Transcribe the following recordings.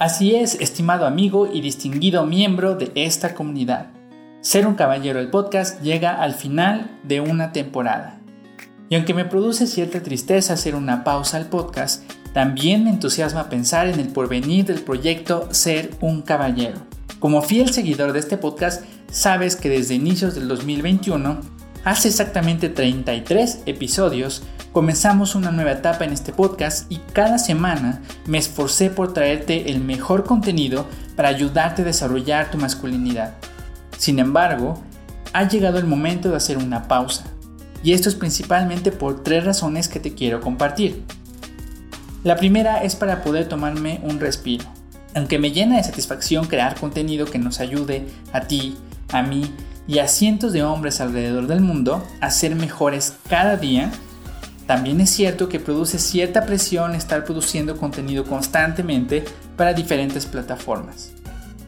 Así es, estimado amigo y distinguido miembro de esta comunidad. Ser un caballero el podcast llega al final de una temporada. Y aunque me produce cierta tristeza hacer una pausa al podcast, también me entusiasma pensar en el porvenir del proyecto Ser un Caballero. Como fiel seguidor de este podcast, sabes que desde inicios del 2021, hace exactamente 33 episodios, Comenzamos una nueva etapa en este podcast y cada semana me esforcé por traerte el mejor contenido para ayudarte a desarrollar tu masculinidad. Sin embargo, ha llegado el momento de hacer una pausa. Y esto es principalmente por tres razones que te quiero compartir. La primera es para poder tomarme un respiro. Aunque me llena de satisfacción crear contenido que nos ayude a ti, a mí y a cientos de hombres alrededor del mundo a ser mejores cada día, también es cierto que produce cierta presión estar produciendo contenido constantemente para diferentes plataformas.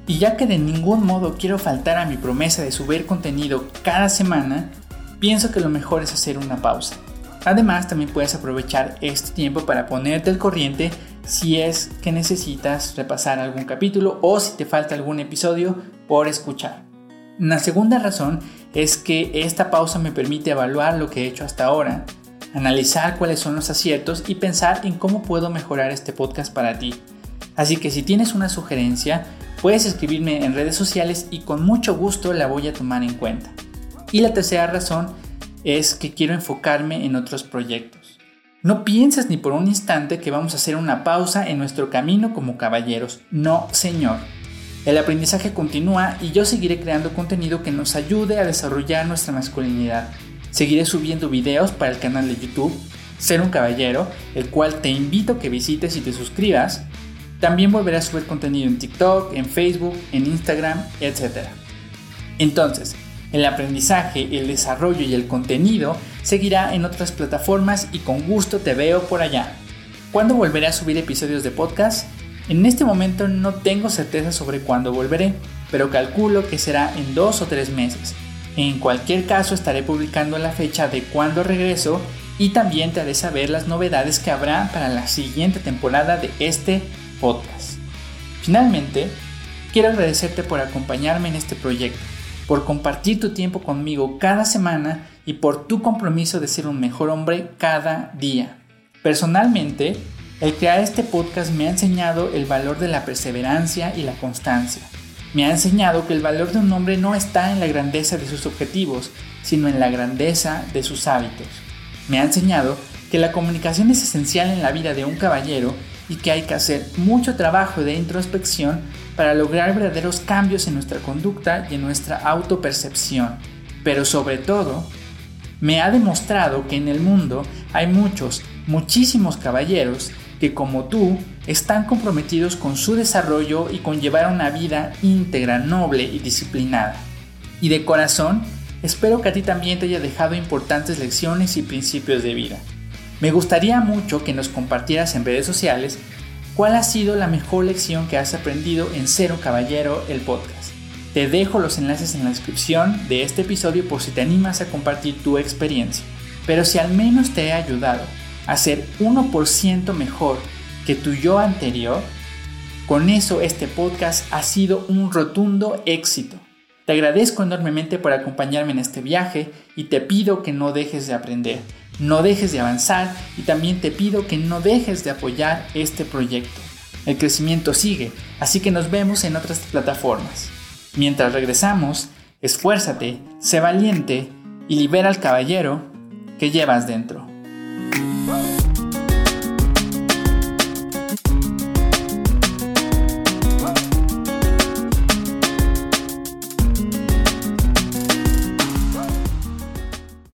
Y ya que de ningún modo quiero faltar a mi promesa de subir contenido cada semana, pienso que lo mejor es hacer una pausa. Además, también puedes aprovechar este tiempo para ponerte al corriente si es que necesitas repasar algún capítulo o si te falta algún episodio por escuchar. Una segunda razón es que esta pausa me permite evaluar lo que he hecho hasta ahora analizar cuáles son los aciertos y pensar en cómo puedo mejorar este podcast para ti. Así que si tienes una sugerencia, puedes escribirme en redes sociales y con mucho gusto la voy a tomar en cuenta. Y la tercera razón es que quiero enfocarme en otros proyectos. No pienses ni por un instante que vamos a hacer una pausa en nuestro camino como caballeros. No, señor. El aprendizaje continúa y yo seguiré creando contenido que nos ayude a desarrollar nuestra masculinidad. Seguiré subiendo videos para el canal de YouTube Ser un Caballero, el cual te invito a que visites y te suscribas. También volveré a subir contenido en TikTok, en Facebook, en Instagram, etc. Entonces, el aprendizaje, el desarrollo y el contenido seguirá en otras plataformas y con gusto te veo por allá. ¿Cuándo volveré a subir episodios de podcast? En este momento no tengo certeza sobre cuándo volveré, pero calculo que será en dos o tres meses. En cualquier caso estaré publicando la fecha de cuando regreso y también te haré saber las novedades que habrá para la siguiente temporada de este podcast. Finalmente, quiero agradecerte por acompañarme en este proyecto, por compartir tu tiempo conmigo cada semana y por tu compromiso de ser un mejor hombre cada día. Personalmente, el crear este podcast me ha enseñado el valor de la perseverancia y la constancia me ha enseñado que el valor de un hombre no está en la grandeza de sus objetivos, sino en la grandeza de sus hábitos. Me ha enseñado que la comunicación es esencial en la vida de un caballero y que hay que hacer mucho trabajo de introspección para lograr verdaderos cambios en nuestra conducta y en nuestra autopercepción. Pero sobre todo, me ha demostrado que en el mundo hay muchos, muchísimos caballeros que como tú están comprometidos con su desarrollo y con llevar una vida íntegra, noble y disciplinada. Y de corazón, espero que a ti también te haya dejado importantes lecciones y principios de vida. Me gustaría mucho que nos compartieras en redes sociales cuál ha sido la mejor lección que has aprendido en Cero Caballero el podcast. Te dejo los enlaces en la descripción de este episodio por si te animas a compartir tu experiencia. Pero si al menos te he ayudado a ser 1% mejor que tu yo anterior, con eso este podcast ha sido un rotundo éxito. Te agradezco enormemente por acompañarme en este viaje y te pido que no dejes de aprender, no dejes de avanzar y también te pido que no dejes de apoyar este proyecto. El crecimiento sigue, así que nos vemos en otras plataformas. Mientras regresamos, esfuérzate, sé valiente y libera al caballero que llevas dentro.